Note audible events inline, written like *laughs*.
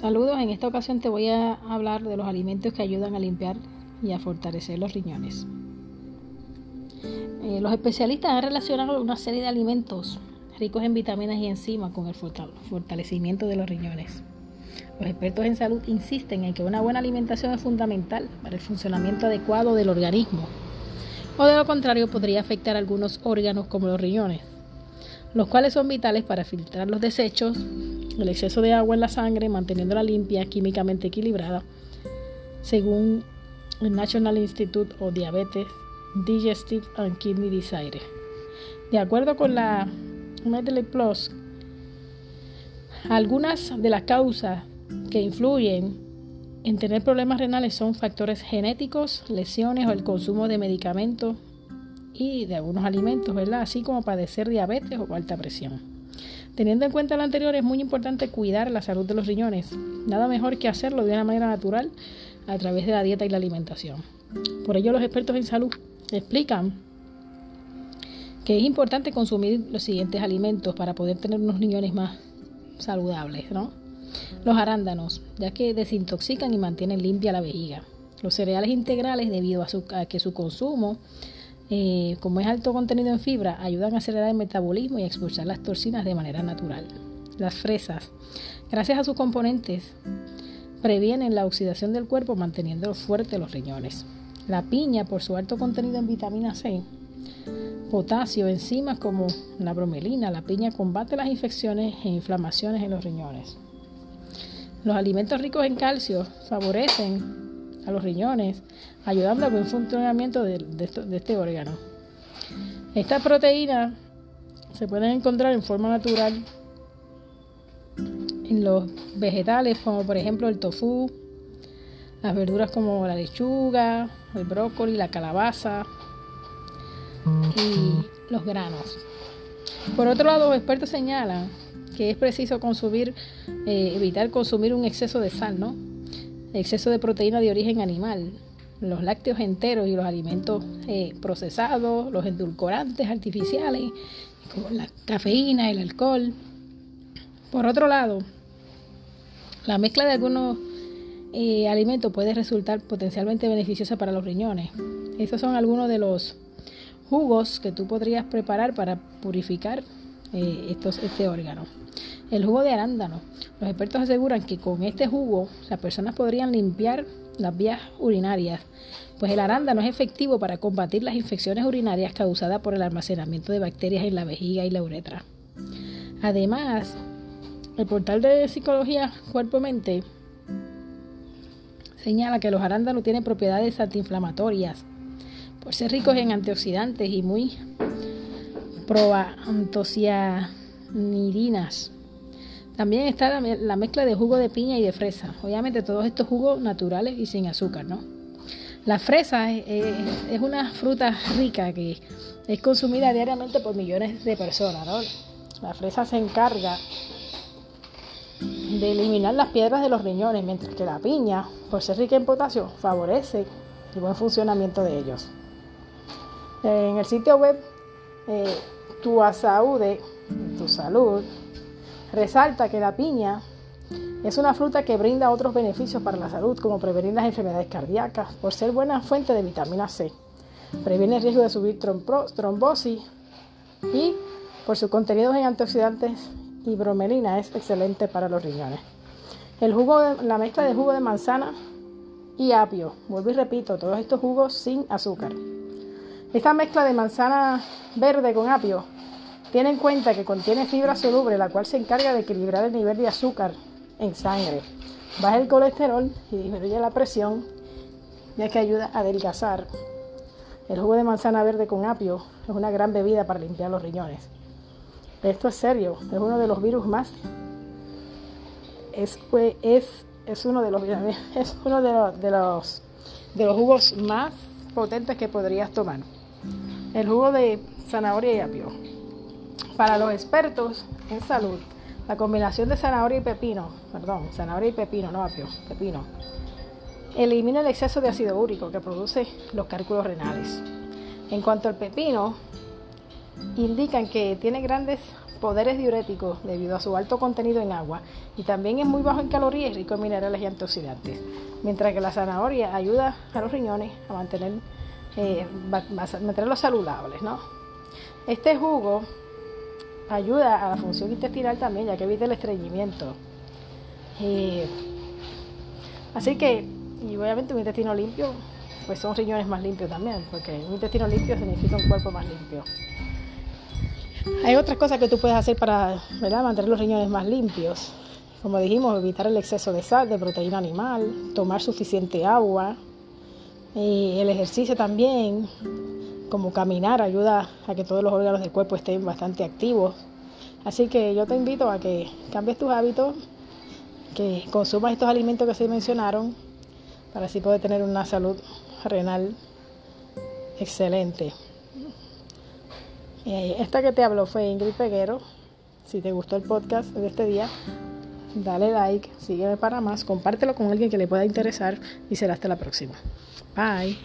Saludos, en esta ocasión te voy a hablar de los alimentos que ayudan a limpiar y a fortalecer los riñones. Eh, los especialistas han relacionado una serie de alimentos ricos en vitaminas y enzimas con el fortalecimiento de los riñones. Los expertos en salud insisten en que una buena alimentación es fundamental para el funcionamiento adecuado del organismo, o de lo contrario podría afectar algunos órganos como los riñones, los cuales son vitales para filtrar los desechos el exceso de agua en la sangre, manteniéndola limpia, químicamente equilibrada, según el National Institute of Diabetes, Digestive and Kidney Disease. De acuerdo con la Medley Plus, algunas de las causas que influyen en tener problemas renales son factores genéticos, lesiones o el consumo de medicamentos y de algunos alimentos, ¿verdad? Así como padecer diabetes o alta presión. Teniendo en cuenta lo anterior, es muy importante cuidar la salud de los riñones. Nada mejor que hacerlo de una manera natural a través de la dieta y la alimentación. Por ello, los expertos en salud explican que es importante consumir los siguientes alimentos para poder tener unos riñones más saludables, ¿no? Los arándanos, ya que desintoxican y mantienen limpia la vejiga. Los cereales integrales, debido a, a que su consumo eh, como es alto contenido en fibra, ayudan a acelerar el metabolismo y a expulsar las toxinas de manera natural. Las fresas, gracias a sus componentes, previenen la oxidación del cuerpo manteniendo fuertes los riñones. La piña, por su alto contenido en vitamina C, potasio, enzimas como la bromelina, la piña combate las infecciones e inflamaciones en los riñones. Los alimentos ricos en calcio favorecen a los riñones, ayudando al buen funcionamiento de, este órgano. Estas proteínas se pueden encontrar en forma natural en los vegetales, como por ejemplo el tofu, las verduras como la lechuga, el brócoli, la calabaza y los granos. Por otro lado, los expertos señalan que es preciso consumir, eh, evitar consumir un exceso de sal, ¿no? Exceso de proteína de origen animal, los lácteos enteros y los alimentos eh, procesados, los endulcorantes artificiales, como la cafeína, el alcohol. Por otro lado, la mezcla de algunos eh, alimentos puede resultar potencialmente beneficiosa para los riñones. Estos son algunos de los jugos que tú podrías preparar para purificar eh, estos, este órgano. El jugo de arándano. Los expertos aseguran que con este jugo las personas podrían limpiar las vías urinarias, pues el arándano es efectivo para combatir las infecciones urinarias causadas por el almacenamiento de bacterias en la vejiga y la uretra. Además, el portal de psicología cuerpo-mente señala que los arándanos tienen propiedades antiinflamatorias por ser ricos en antioxidantes y muy proantocianidinas también está la, mezcla de jugo de piña y de fresa. Obviamente todos estos jugos naturales y sin azúcar, ¿no? La fresa es, una fruta rica que es consumida diariamente por millones de personas. La fresa se encarga de eliminar las piedras de los riñones, mientras que la piña, por ser rica en potasio, favorece el buen funcionamiento de ellos. En el sitio web eh, Tu Asaude, Tu Salud, Resalta que la piña es una fruta que brinda otros beneficios para la salud, como prevenir las enfermedades cardíacas, por ser buena fuente de vitamina C. Previene el riesgo de subir trombosis y por su contenido en antioxidantes y bromelina es excelente para los riñones. El jugo la mezcla de jugo de manzana y apio. Vuelvo y repito, todos estos jugos sin azúcar. Esta mezcla de manzana verde con apio tiene en cuenta que contiene fibra soluble, la cual se encarga de equilibrar el nivel de azúcar en sangre, baja el colesterol y disminuye la presión, ya que ayuda a adelgazar. El jugo de manzana verde con apio es una gran bebida para limpiar los riñones. Esto es serio, es uno de los virus más. Es, es, es uno de los *laughs* es uno de los, de los de los jugos más potentes que podrías tomar. El jugo de zanahoria y apio. Para los expertos en salud, la combinación de zanahoria y pepino, perdón, zanahoria y pepino, no apio, pepino, elimina el exceso de ácido úrico que produce los cálculos renales. En cuanto al pepino, indican que tiene grandes poderes diuréticos debido a su alto contenido en agua y también es muy bajo en calorías y rico en minerales y antioxidantes. Mientras que la zanahoria ayuda a los riñones a mantener, eh, mantenerlos saludables. ¿no? Este jugo ayuda a la función intestinal también, ya que evita el estreñimiento. Así que, y obviamente un intestino limpio, pues son riñones más limpios también, porque un intestino limpio significa un cuerpo más limpio. Hay otras cosas que tú puedes hacer para mantener los riñones más limpios. Como dijimos, evitar el exceso de sal, de proteína animal, tomar suficiente agua, y el ejercicio también, como caminar, ayuda a que todos los órganos del cuerpo estén bastante activos. Así que yo te invito a que cambies tus hábitos, que consumas estos alimentos que se mencionaron, para así poder tener una salud renal excelente. Eh, esta que te habló fue Ingrid Peguero. Si te gustó el podcast de este día, dale like, sígueme para más, compártelo con alguien que le pueda interesar y será hasta la próxima. Bye.